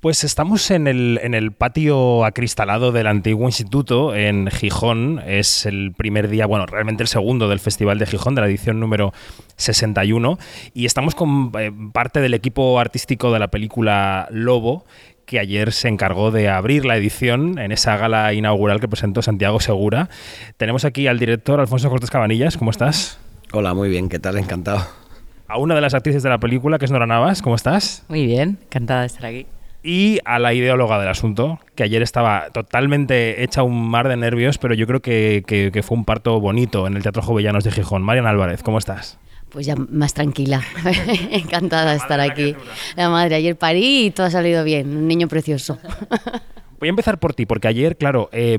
Pues estamos en el, en el patio acristalado del antiguo instituto en Gijón. Es el primer día, bueno, realmente el segundo del Festival de Gijón, de la edición número 61. Y estamos con eh, parte del equipo artístico de la película Lobo, que ayer se encargó de abrir la edición en esa gala inaugural que presentó Santiago Segura. Tenemos aquí al director Alfonso Cortés Cabanillas. ¿Cómo estás? Hola, muy bien. ¿Qué tal? Encantado. A una de las actrices de la película, que es Nora Navas. ¿Cómo estás? Muy bien, encantada de estar aquí y a la ideóloga del asunto, que ayer estaba totalmente hecha un mar de nervios, pero yo creo que, fue un parto bonito en el Teatro Jovellanos de Gijón. Marian Álvarez, ¿cómo estás? Pues ya más tranquila, encantada de estar aquí. La madre, ayer parí y todo ha salido bien, un niño precioso. Voy a empezar por ti, porque ayer, claro, eh,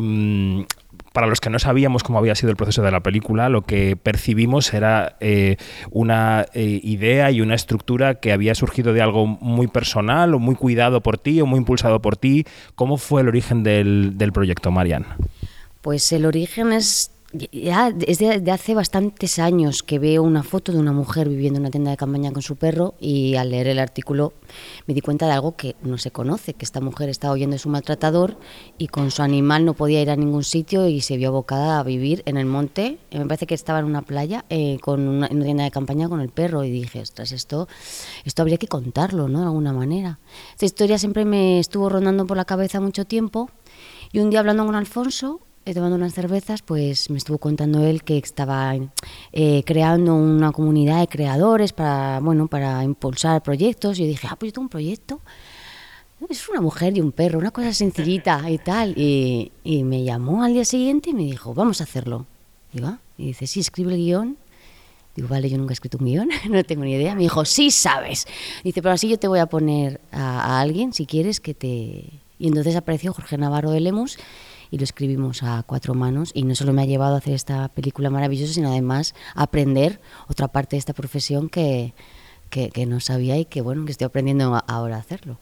para los que no sabíamos cómo había sido el proceso de la película, lo que percibimos era eh, una eh, idea y una estructura que había surgido de algo muy personal o muy cuidado por ti o muy impulsado por ti. ¿Cómo fue el origen del, del proyecto, Marian? Pues el origen es ya es de, hace bastantes años que veo una foto de una mujer viviendo en una tienda de campaña con su perro y al leer el artículo me di cuenta de algo que no se conoce, que esta mujer estaba huyendo de su maltratador y con su animal no podía ir a ningún sitio y se vio abocada a vivir en el monte. Me parece que estaba en una playa eh, con una, en una tienda de campaña con el perro y dije, ostras, esto, esto habría que contarlo, ¿no? De alguna manera. Esta historia siempre me estuvo rondando por la cabeza mucho tiempo y un día hablando con Alfonso tomando unas cervezas, pues me estuvo contando él que estaba eh, creando una comunidad de creadores para, bueno, para impulsar proyectos. Y yo dije, ah, pues yo tengo un proyecto. Es una mujer y un perro, una cosa sencillita y tal. Y, y me llamó al día siguiente y me dijo, vamos a hacerlo. Y, va, y dice, sí, escribe el guion. Digo, vale, yo nunca he escrito un guion, no tengo ni idea. Me dijo, sí sabes. Dice, pero así yo te voy a poner a, a alguien, si quieres, que te... Y entonces apareció Jorge Navarro de Lemus y lo escribimos a cuatro manos y no solo me ha llevado a hacer esta película maravillosa, sino además a aprender otra parte de esta profesión que, que, no sabía y que bueno, que estoy aprendiendo ahora a hacerlo.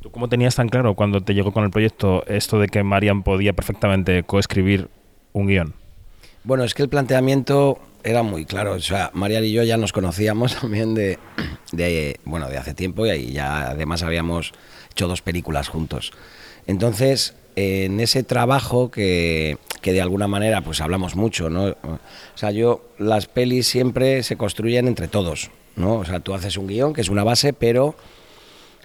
¿Tú cómo tenías tan claro cuando te llegó con el proyecto esto de que Marian podía perfectamente coescribir un guion? Bueno, es que el planteamiento era muy claro. O sea, Marian y yo ya nos conocíamos también de, de, bueno, de hace tiempo y ya además habíamos hecho dos películas juntos. Entonces, en ese trabajo que, de alguna manera pues hablamos mucho, ¿no? O sea, yo, las pelis siempre se construyen entre todos, ¿no? O sea, tú haces un guion, que es una base, pero,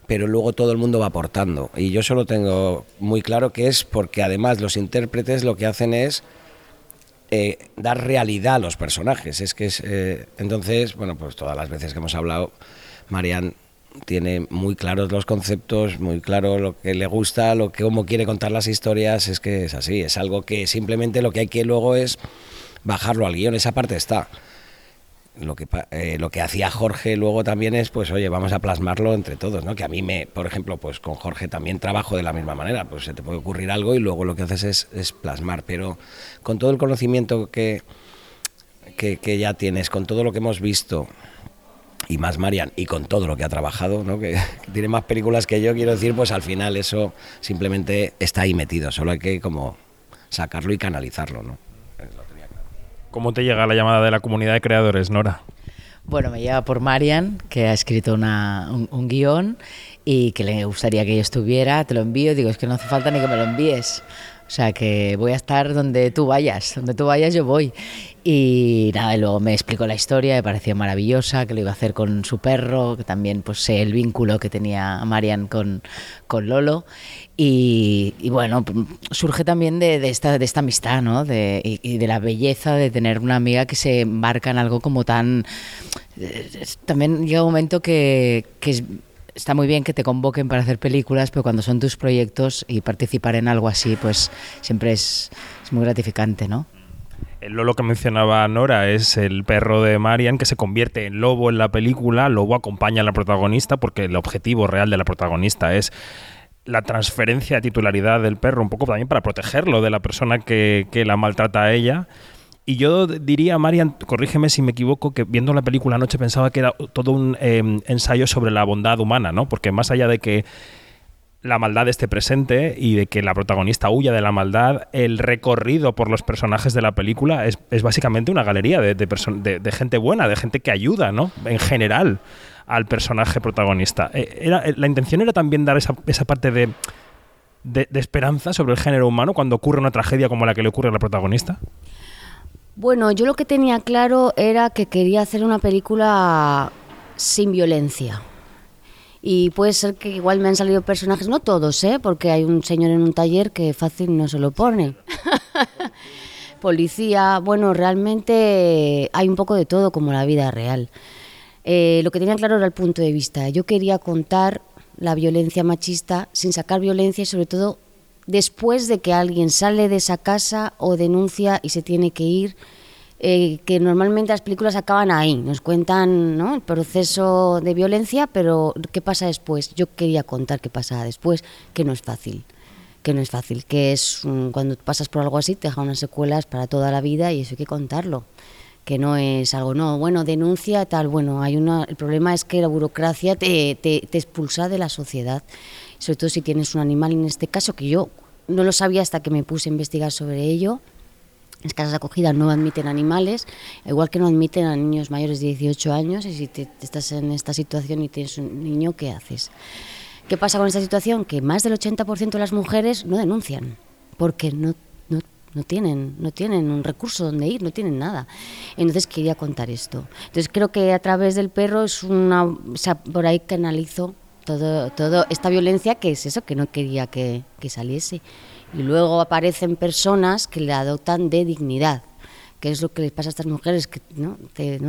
pero luego todo el mundo va aportando. Y yo solo tengo muy claro que es porque además los intérpretes lo que hacen es eh, dar realidad a los personajes. Es que es, eh, entonces, bueno, pues todas las veces que hemos hablado, Marian tiene muy claros los conceptos, muy claro lo que le gusta, lo que cómo quiere contar las historias, es que es así, es algo que simplemente lo que hay que luego es bajarlo al guion, esa parte está. Lo que, eh, lo que hacía Jorge luego también es, pues, oye, vamos a plasmarlo entre todos, ¿no? Que a mí me, por ejemplo, pues con Jorge también trabajo de la misma manera, pues se te puede ocurrir algo y luego lo que haces es, es plasmar, pero con todo el conocimiento que, que, que ya tienes, con todo lo que hemos visto, y más Marian, y con todo lo que ha trabajado, ¿no? que, tiene más películas que yo, quiero decir, pues al final eso simplemente está ahí metido, solo hay que como sacarlo y canalizarlo. ¿no? ¿Cómo te llega la llamada de la comunidad de creadores, Nora? Bueno, me llega por Marian, que ha escrito una, un, un, guion y que le gustaría que yo estuviera, te lo envío, digo, es que no hace falta ni que me lo envíes. O sea que voy a estar donde tú vayas, donde tú vayas yo voy. Y nada, luego me explicó la historia, me pareció maravillosa, que lo iba a hacer con su perro, que también pues sé el vínculo que tenía Marian con, con Lolo. Y, bueno, surge también de, esta, de esta amistad, ¿no? De, y, de la belleza de tener una amiga que se embarca en algo como tan... Eh, también llega un momento que, que está muy bien que te convoquen para hacer películas, pero cuando son tus proyectos y participar en algo así, pues siempre es, muy gratificante, ¿no? El Lolo que mencionaba Nora es el perro de Marian que se convierte en lobo en la película. Lobo acompaña a la protagonista porque el objetivo real de la protagonista es la transferencia de titularidad del perro, un poco también para protegerlo de la persona que, que la maltrata a ella. Y yo diría, Marian, corrígeme si me equivoco, que viendo la película anoche pensaba que era todo un em, ensayo sobre la bondad humana, ¿no? Porque más allá de que la maldad esté presente y de que la protagonista huya de la maldad, el recorrido por los personajes de la película es, básicamente una galería de, de, gente buena, de gente que ayuda, ¿no? En general al personaje protagonista. Eh, eh, la intención era también dar esa, esa parte de, de, de esperanza sobre el género humano cuando ocurre una tragedia como la que le ocurre a la protagonista. Bueno, yo lo que tenía claro era que quería hacer una película sin violencia. Y puede ser que igual me han salido personajes, no todos, ¿eh? porque hay un señor en un taller que fácil no se lo pone. Policía, bueno, realmente hay un poco de todo como la vida real. Eh, lo que tenía claro era el punto de vista. Yo quería contar la violencia machista sin sacar violencia y sobre todo después de que alguien sale de esa casa o denuncia y se tiene que ir, eh, que normalmente las películas acaban ahí, nos cuentan el proceso de violencia, pero ¿qué pasa después? Yo quería contar qué pasa después, que no es fácil que no es fácil, que es un- cuando pasas por algo así te deja unas secuelas para toda la vida y eso hay que contarlo, que no es algo, no, bueno, denuncia tal, bueno, hay una, el problema es que la burocracia te, te expulsa de la sociedad, sobre todo si tienes un animal, en este caso que yo no lo sabía hasta que me puse a investigar sobre ello, las casas de acogida no admiten animales, igual que no admiten a niños mayores de 18 años, y si estás en esta situación y tienes un niño, ¿qué haces? ¿Qué pasa con esta situación? Que más del 80% de las mujeres no denuncian, porque no, no, no tienen, no tienen un recurso donde ir, no tienen nada. Entonces quería contar esto. Entonces creo que a través del perro es una, o sea, por ahí canalizo todo, esta violencia que es eso, que no quería que, saliese. Y luego aparecen personas que le adoptan de dignidad, que es lo que les pasa a estas mujeres, que no, te-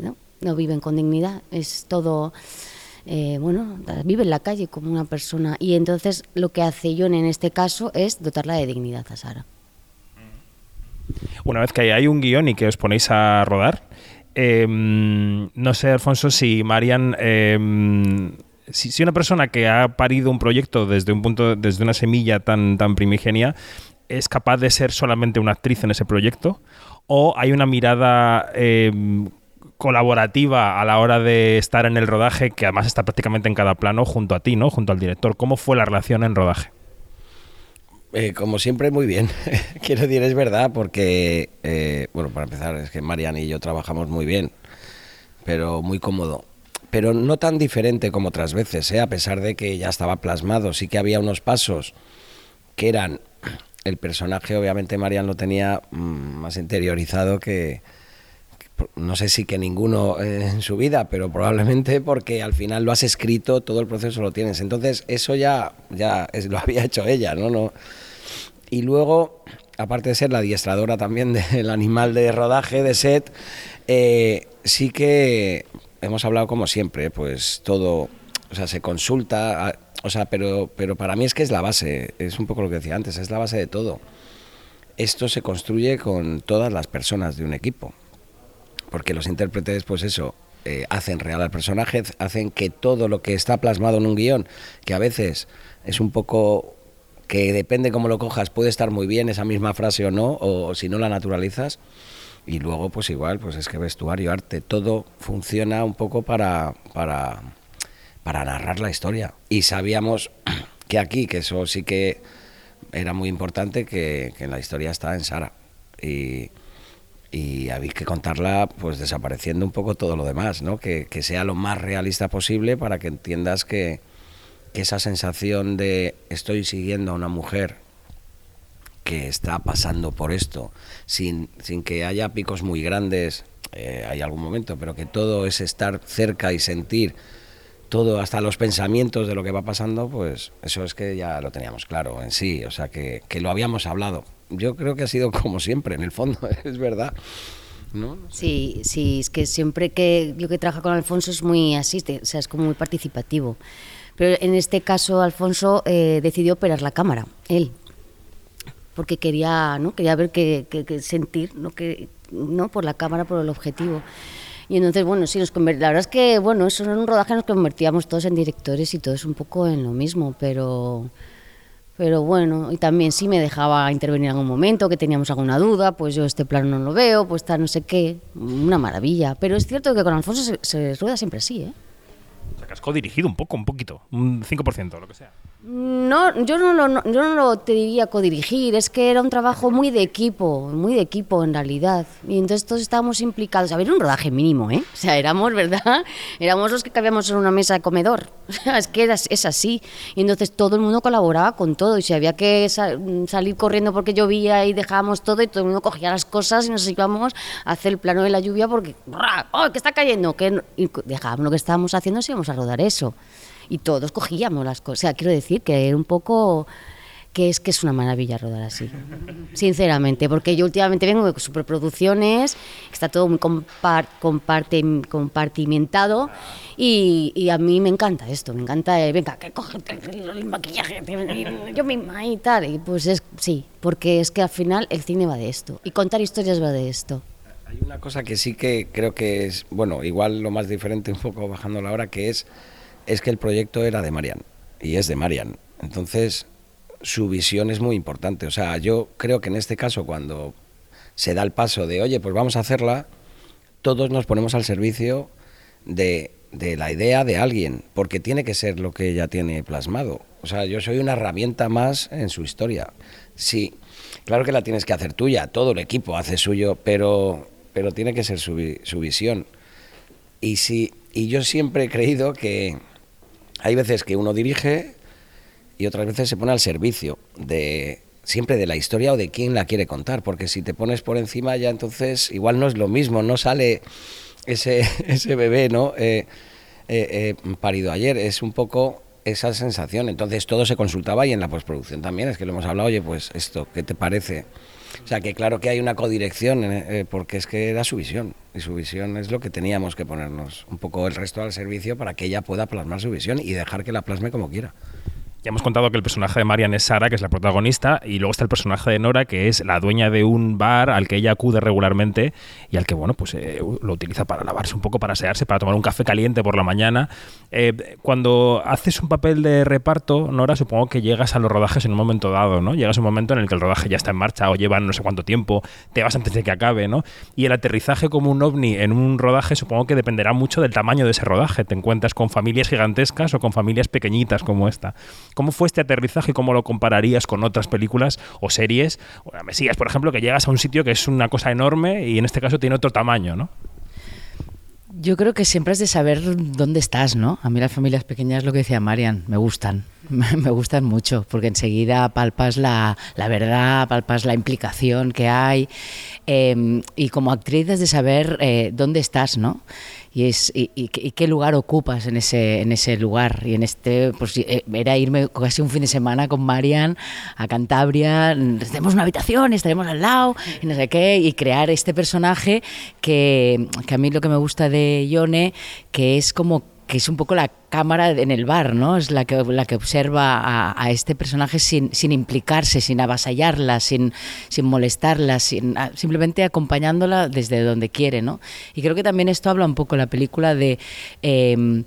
no, no viven con dignidad, es todo eh, bueno, vive en la calle como una persona. Y entonces lo que hace John en este caso es dotarla de dignidad a Sara. Una vez que hay un guion y que os ponéis a rodar, eh, no sé, Alfonso, si Marian, eh, si, una persona que ha parido un proyecto desde un punto, desde una semilla tan, tan primigenia, es capaz de ser solamente una actriz en ese proyecto, o hay una mirada eh, colaborativa a la hora de estar en el rodaje, que además está prácticamente en cada plano junto a ti, ¿no? Junto al director. ¿Cómo fue la relación en rodaje? Eh, como siempre, muy bien. Quiero decir, es verdad, porque, eh, bueno, para empezar, es que Marian y yo trabajamos muy bien, pero muy cómodo. Pero no tan diferente como otras veces, ¿eh? a pesar de que ya estaba plasmado. Sí que había unos pasos que eran. El personaje, obviamente, Marian lo tenía mm, más interiorizado que, que no sé si que ninguno eh, en su vida, pero probablemente porque al final lo has escrito, todo el proceso lo tienes. Entonces, eso ya, ya lo había hecho ella, ¿no? no y luego, aparte de ser la adiestradora también del animal de rodaje, de set, eh, sí que hemos hablado como siempre, pues todo, o sea, se consulta, o sea, pero, pero para mí es que es la base, es un poco lo que decía antes, es la base de todo. Esto se construye con todas las personas de un equipo, porque los intérpretes, pues eso, eh, hacen real al personaje, hacen que todo lo que está plasmado en un guion, que a veces es un poco que depende cómo lo cojas, puede estar muy bien esa misma frase o no, o si no la naturalizas. Y luego, pues igual, pues es que vestuario, arte, todo funciona un poco para, para, para narrar la historia. Y sabíamos que aquí, que eso sí que era muy importante, que, que la historia está en Sara. Y, y había que contarla pues desapareciendo un poco todo lo demás, ¿no? Que, que sea lo más realista posible para que entiendas que, que esa sensación de estoy siguiendo a una mujer que está pasando por esto, sin, sin que haya picos muy grandes, eh, hay algún momento, pero que todo es estar cerca y sentir todo, hasta los pensamientos de lo que va pasando, pues eso es que ya lo teníamos claro en sí, o sea, que, que lo habíamos hablado. Yo creo que ha sido como siempre, en el fondo, es verdad. ¿no? Sí, sí, es que siempre que yo que trabajo con Alfonso es muy así, o sea, es como muy participativo. Pero en este caso Alfonso eh, decidió operar la cámara, él, porque quería, ¿no? Quería ver que, que- que sentir, ¿no? Que, no por la cámara, por el objetivo. Y entonces, bueno, sí, nos conver- la verdad es que, bueno, eso en un rodaje nos convertíamos todos en directores y todos un poco en lo mismo, pero... Pero bueno, y también sí me dejaba intervenir en algún momento, que teníamos alguna duda, pues yo este plano no lo veo, pues está no sé qué, una maravilla. Pero es cierto que con Alfonso se, se rueda siempre así, ¿eh? sea, que has codirigido un poco, un poquito, un 5%, lo que sea. No, yo no, lo, no, yo no lo te diría codirigir, es que era un trabajo muy de equipo, muy de equipo en realidad. Y entonces todos estábamos implicados. A ver, un rodaje mínimo, ¿eh? O sea, éramos, ¿verdad? Éramos los que cabíamos en una mesa de comedor. Es que era, es así. Y entonces todo el mundo colaboraba con todo. Y si había que sa- salir corriendo porque llovía y dejábamos todo, y todo el mundo cogía las cosas y nos íbamos a hacer el plano de la lluvia porque. ¡oh, que está cayendo! Que y dejábamos lo que estábamos haciendo y íbamos a rodar eso y todos cogíamos las cosas. O sea, quiero decir que era un poco que es que es una maravilla rodar así, sinceramente, porque yo últimamente vengo de superproducciones, está todo muy compar- comparte- compartimentado y, y a mí me encanta esto, me encanta, eh, venga, que coge el, el maquillaje, yo misma y tal, y pues es, sí, porque es que al final el cine va de esto y contar historias va de esto. Hay una cosa que sí que creo que es, bueno, igual lo más diferente un poco bajando la hora, que es, es que el proyecto era de Marian y es de Marian. Entonces, su visión es muy importante. O sea, yo creo que en este caso, cuando se da el paso de, oye, pues vamos a hacerla, todos nos ponemos al servicio de, de la idea de alguien, porque tiene que ser lo que ella tiene plasmado. O sea, yo soy una herramienta más en su historia. Sí, claro que la tienes que hacer tuya, todo el equipo hace suyo, pero, pero tiene que ser su, vi- su visión. Y, sí, y yo siempre he creído que hay veces que uno dirige y otras veces se pone al servicio de siempre de la historia o de quién la quiere contar, porque si te pones por encima ya entonces igual no es lo mismo, no sale ese, ese bebé, ¿no? Eh, eh, eh, parido ayer, es un poco esa sensación. Entonces todo se consultaba y en la postproducción también, es que lo hemos hablado, oye, pues esto, ¿qué te parece? O sea, que claro que hay una codirección, eh, eh, porque es que era su visión, y su visión es lo que teníamos que ponernos un poco el resto al servicio para que ella pueda plasmar su visión y dejar que la plasme como quiera. Ya hemos contado que el personaje de Marian es Sara, que es la protagonista, y luego está el personaje de Nora, que es la dueña de un bar al que ella acude regularmente y al que, bueno, pues eh, lo utiliza para lavarse un poco, para asearse, para tomar un café caliente por la mañana. Eh, cuando haces un papel de reparto, Nora, supongo que llegas a los rodajes en un momento dado, ¿no? Llegas a un momento en el que el rodaje ya está en marcha o llevan no sé cuánto tiempo, te vas antes de que acabe, ¿no? Y el aterrizaje como un ovni en un rodaje supongo que dependerá mucho del tamaño de ese rodaje. Te encuentras con familias gigantescas o con familias pequeñitas como esta. ¿Cómo fue este aterrizaje y cómo lo compararías con otras películas o series? O la Mesías, por ejemplo, que llegas a un sitio que es una cosa enorme y en este caso tiene otro tamaño, ¿no? Yo creo que siempre has de saber dónde estás, ¿no? A mí las familias pequeñas, lo que decía Marian, me gustan. Me gustan mucho, porque enseguida palpas la, la verdad, palpas la implicación que hay. eh, y como actriz has de saber eh, dónde estás, ¿no? Y, es, y, y- qué lugar ocupas en ese, en ese lugar. Y en este, pues eh, era irme casi un fin de semana con Marian a Cantabria, tenemos una habitación, estaremos al lado, y no sé qué, y crear este personaje que, que a mí lo que me gusta de Yone, que es como que es un poco la cámara en el bar, ¿no? Es la que, la que observa a, este personaje sin, sin implicarse, sin avasallarla, sin, sin molestarla, sin, simplemente acompañándola desde donde quiere, ¿no? Y creo que también esto habla un poco la película de eh,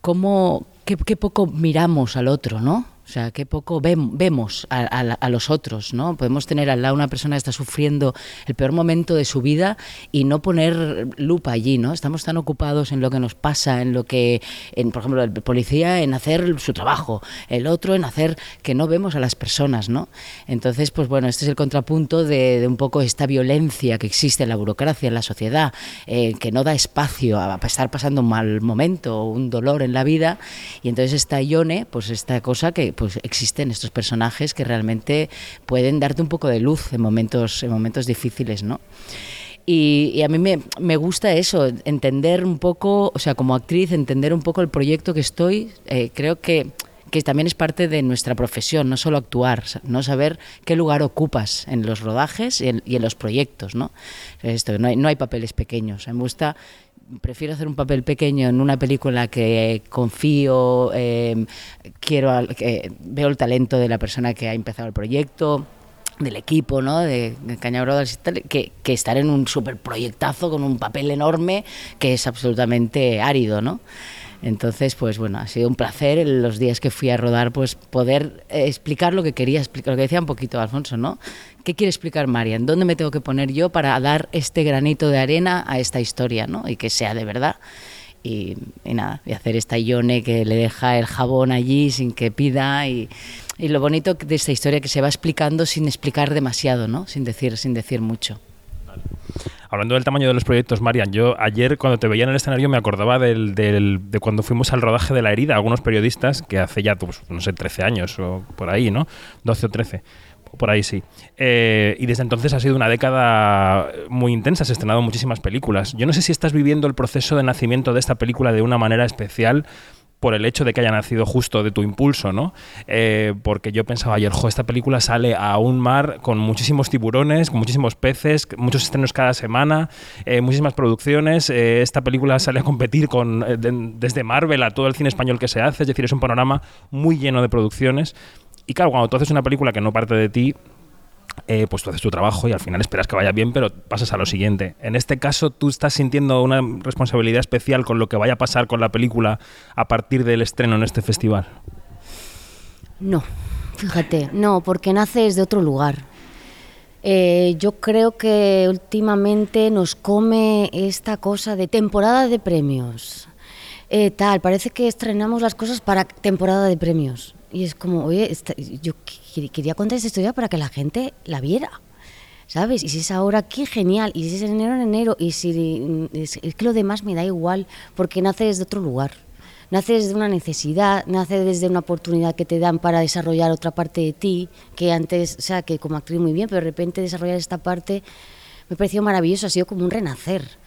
cómo, qué poco miramos al otro, ¿no? O sea, qué poco vem- vemos a, los otros, ¿no? Podemos tener al lado una persona que está sufriendo el peor momento de su vida y no poner lupa allí, ¿no? Estamos tan ocupados en lo que nos pasa, en lo que, por ejemplo, el policía en hacer su trabajo, el otro en hacer que no vemos a las personas, ¿no? Entonces, pues bueno, este es el contrapunto de, de un poco esta violencia que existe en la burocracia, en la sociedad, eh, que no da espacio a estar pasando un mal momento o un dolor en la vida. Y entonces está Ione, pues esta cosa que pues existen estos personajes que realmente pueden darte un poco de luz en momentos, en momentos difíciles, ¿no? Y, a mí me, me gusta eso, entender un poco, o sea, como actriz, entender un poco el proyecto que estoy. eh, creo que, que también es parte de nuestra profesión, no solo actuar, no saber qué lugar ocupas en los rodajes y en, los proyectos, ¿no? Esto, no hay, no hay papeles pequeños. Me gusta prefiero hacer un papel pequeño en una película que confío, eh, quiero, que veo el talento de la persona que ha empezado el proyecto del equipo, ¿no? De, Caña Brothers que, que estar en un super proyectazo con un papel enorme que es absolutamente árido, ¿no? Entonces, pues bueno, ha sido un placer en los días que fui a rodar, pues poder eh, explicar lo que quería explicar, lo que decía un poquito Alfonso, ¿no? ¿Qué quiere explicar Marian? ¿Dónde me tengo que poner yo para dar este granito de arena a esta historia, ¿no? Y que sea de verdad. y, nada, y hacer esta Ione que le deja el jabón allí sin que pida y, y, lo bonito de esta historia que se va explicando sin explicar demasiado, ¿no? Sin decir, sin decir mucho. Hablando del tamaño de los proyectos, Marian, yo ayer cuando te veía en el escenario me acordaba del, del, de cuando fuimos al rodaje de La Herida, algunos periodistas, que hace ya, pues, no sé, 13 años o por ahí, ¿no? 12 o 13 por ahí sí. Eh, y desde entonces ha sido una década muy intensa, has estrenado muchísimas películas. Yo no sé si estás viviendo el proceso de nacimiento de esta película de una manera especial por el hecho de que haya nacido justo de tu impulso, ¿no? Eh, porque yo pensaba ayer, jo, esta película sale a un mar con muchísimos tiburones, con muchísimos peces, muchos estrenos cada semana, eh, muchísimas producciones. Esta película sale a competir con de, desde Marvel a todo el cine español que se hace, es decir, es un panorama muy lleno de producciones. Y claro, cuando tú haces una película que no parte de ti, eh, pues tú haces tu trabajo y al final esperas que vaya bien, pero pasas a lo siguiente. En este caso, ¿tú estás sintiendo una responsabilidad especial con lo que vaya a pasar con la película a partir del estreno en este festival? No, fíjate, no, porque naces de otro lugar. Eh, yo creo que últimamente nos come esta cosa de temporada de premios. Eh, tal, parece que estrenamos las cosas para temporada de premios. Y es como, oye, esta, yo quería contar esta historia para que la gente la viera. ¿Sabes? Y si es ahora aquí, genial. Y si es en enero, en enero. Y si es que lo demás me da igual, porque nace desde otro lugar. Nace desde una necesidad, nace desde una oportunidad que te dan para desarrollar otra parte de ti, que antes, o sea, que como actriz muy bien, pero de repente desarrollar esta parte me pareció maravilloso, ha sido como un renacer.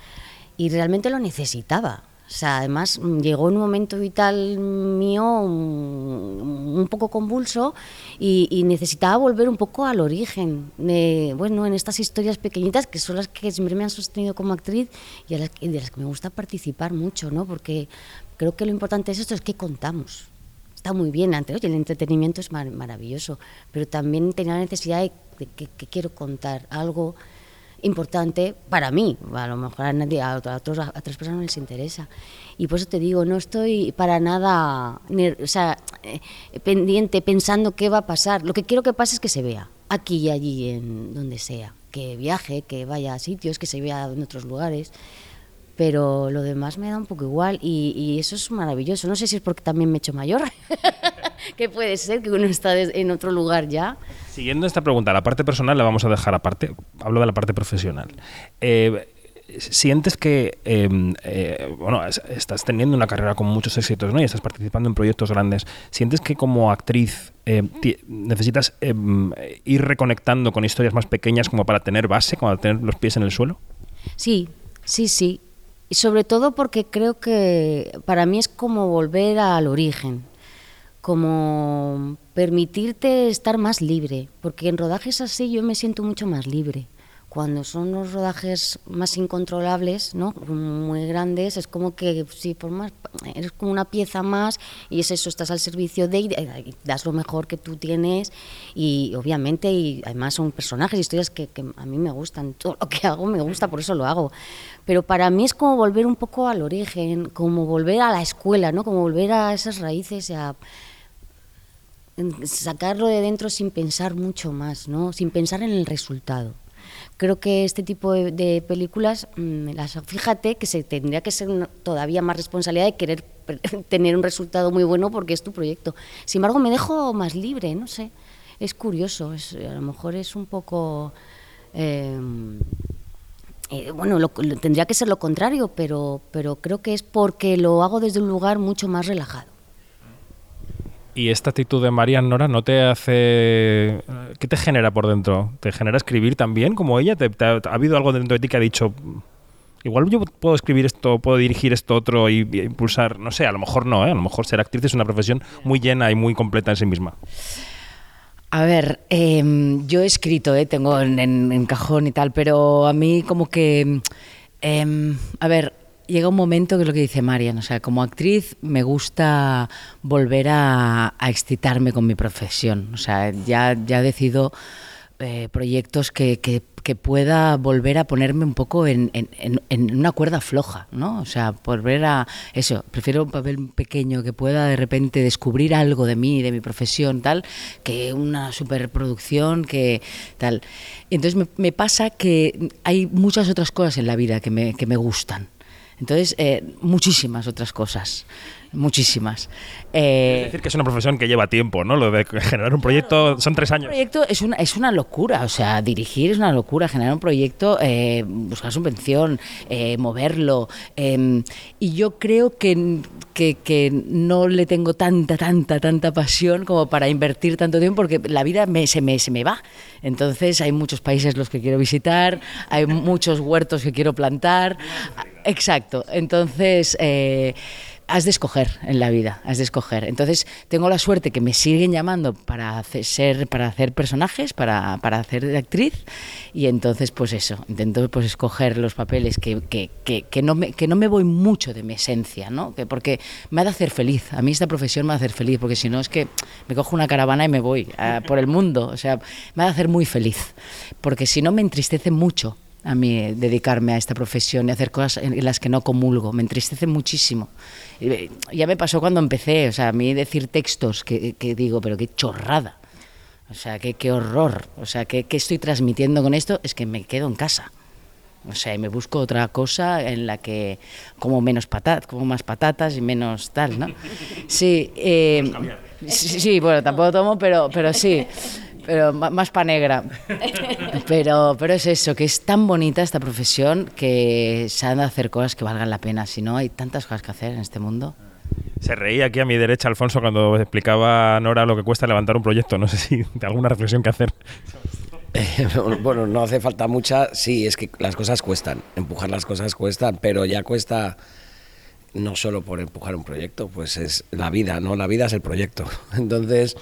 Y realmente lo necesitaba. O sea, además mm, llegó en un momento vital mío un, un poco convulso y, y, necesitaba volver un poco al origen, de, bueno, en estas historias pequeñitas que son las que siempre me han sostenido como actriz y, a las, de las que me gusta participar mucho, ¿no? Porque creo que lo importante es esto, es que contamos. Está muy bien, antes, oye, el entretenimiento es mar maravilloso, pero también tenía la necesidad de, que quiero contar algo importante para mí, a lo mejor a, nadie, a, otros, a otras personas no les interesa. Y por eso te digo, no estoy para nada o sea, eh, pendiente, pensando qué va a pasar. Lo que quiero que pase es que se vea, aquí y allí, en donde sea. Que viaje, que vaya a sitios, que se vea en otros lugares. Pero lo demás me da un poco igual y, y eso es maravilloso. No sé si es porque también me he hecho mayor, que puede ser que uno está en otro lugar ya. Siguiendo esta pregunta, la parte personal la vamos a dejar aparte. Hablo de la parte profesional. Eh, sientes que eh, eh, bueno estás teniendo una carrera con muchos éxitos ¿no? y estás participando en proyectos grandes sientes que como actriz eh, necesitas ir reconectando con historias más pequeñas como para tener base como para tener los pies en el suelo sí sí sí y sobre todo porque creo que para mí es como volver al origen como permitirte estar más libre, porque en rodajes así yo me siento mucho más libre. Cuando son los rodajes más incontrolables, ¿no? muy grandes, es como que si por más, eres como una pieza más y es eso, estás al servicio de y das lo mejor que tú tienes y obviamente y además son personajes, historias que, que a mí me gustan, todo lo que hago me gusta, por eso lo hago. Pero para mí es como volver un poco al origen, como volver a la escuela, ¿no? Como volver a esas raíces, a, sacarlo de dentro sin pensar mucho más, ¿no? sin pensar en el resultado. Creo que este tipo de, películas, mmm, las, fíjate que se tendría que ser todavía más responsabilidad de querer tener un resultado muy bueno porque es tu proyecto. Sin embargo, me dejo más libre, no sé. Es curioso, a lo mejor es un poco... Eh, eh, bueno, lo, tendría que ser lo contrario, pero, pero creo que es porque lo hago desde un lugar mucho más relajado. ¿Y esta actitud de María Nora no te hace... ¿Qué te genera por dentro? ¿Te genera escribir también como ella? ¿Te, te ha, ¿Ha habido algo dentro de ti que ha dicho, igual yo puedo escribir esto, puedo dirigir esto otro y, impulsar? No sé, a lo mejor no, ¿eh? a lo mejor ser actriz es una profesión muy llena y muy completa en sí misma. A ver, eh, yo he escrito, eh, tengo en, cajón y tal, pero a mí como que... Eh, a ver, llega un momento que es lo que dice Marian, o sea, como actriz me gusta volver a, excitarme con mi profesión, o sea, ya, ya decido eh, proyectos que, que, pueda volver a ponerme un poco en, en, en, una cuerda floja, ¿no? O sea, volver a eso, prefiero un papel pequeño que pueda de repente descubrir algo de mí, de mi profesión, tal, que una superproducción, que tal. Entonces me, me pasa que hay muchas otras cosas en la vida que me, que me gustan. Entonces, eh, muchísimas otras cosas, muchísimas. Es Eh, decir, que es una profesión que lleva tiempo, ¿no? Lo de generar un proyecto son tres un años. proyecto es una, es una locura, o sea, dirigir es una locura, generar un proyecto, eh, buscar subvención, eh, moverlo. eh, y yo creo que, que, que no le tengo tanta, tanta, tanta pasión como para invertir tanto tiempo, porque la vida me, se, me, se me va. Entonces hay muchos países los que quiero visitar, hay muchos huertos que quiero plantar. Exacto. Entonces... eh, has de escoger en la vida, has de escoger. Entonces, tengo la suerte que me siguen llamando para hacer, ser, para hacer personajes, para, para hacer de actriz, y entonces, pues eso, intento pues escoger los papeles que, que, que, que no, me, que no me voy mucho de mi esencia, ¿no? Que porque me ha de hacer feliz, a mí esta profesión me ha de hacer feliz, porque si no es que me cojo una caravana y me voy por el mundo, o sea, me ha de hacer muy feliz, porque si no me entristece mucho a mí eh, dedicarme a esta profesión y hacer cosas en las que no comulgo. Me entristece muchísimo. Eh, Ya me pasó cuando empecé, o sea, a mí decir textos que, que digo, pero qué chorrada. O sea, qué, qué horror. O sea, ¿qué, ¿qué estoy transmitiendo con esto? Es que me quedo en casa. O sea, y me busco otra cosa en la que como menos patat, como más patatas y menos tal, ¿no? Sí, eh, sí, sí, bueno, tampoco tomo, pero, pero sí, pero más pa negra. Pero, pero es eso, que es tan bonita esta profesión que se han de hacer cosas que valgan la pena. Si no, hay tantas cosas que hacer en este mundo. Se reía aquí a mi derecha Alfonso cuando explicaba a Nora lo que cuesta levantar un proyecto. No sé si de alguna reflexión que hacer. bueno, no hace falta mucha. Sí, es que las cosas cuestan. Empujar las cosas cuestan, pero ya cuesta no solo por empujar un proyecto, pues es la vida, ¿no? La vida es el proyecto. Entonces,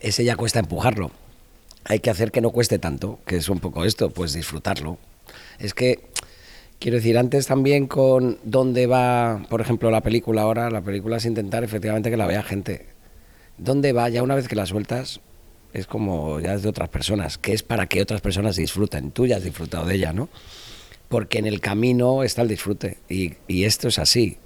ese ya cuesta empujarlo. Hay que hacer que no cueste tanto, que es un poco esto, pues disfrutarlo. Es que, quiero decir, antes también con dónde va, por ejemplo, la película ahora, la película es intentar efectivamente que la vea gente. ¿Dónde va? Ya una vez que la sueltas, es como ya es de otras personas, que es para que otras personas disfruten. Tú ya has disfrutado de ella, ¿no? Porque en el camino está el disfrute. Y, esto es así.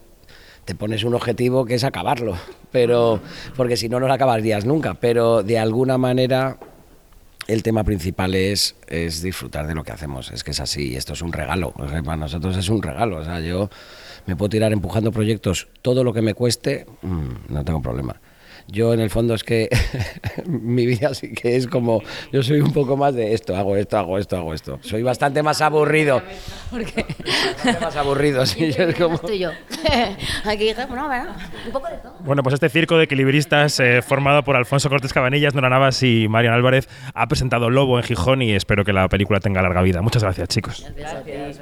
Te pones un objetivo que es acabarlo, pero porque si no, no lo acabarías nunca. Pero de alguna manera el tema principal es, es disfrutar de lo que hacemos. Es que es así, esto es un regalo. Para nosotros es un regalo. O sea, yo me puedo tirar empujando proyectos todo lo que me cueste, mm, no tengo problema. Yo en el fondo es que mi vida sí que es como, yo soy un poco más de esto, hago esto, hago esto, hago esto. Soy bastante más aburrido. Bastante más aburrido, sí. yo es como... Estoy yo. Aquí, bueno, bueno, un poco de todo. Bueno, pues este circo de equilibristas eh, formado por Alfonso Cortés Cabanillas, Nora Navas y Marian Álvarez ha presentado Lobo en Gijón y espero que la película tenga larga vida. Muchas gracias, chicos. Gracias.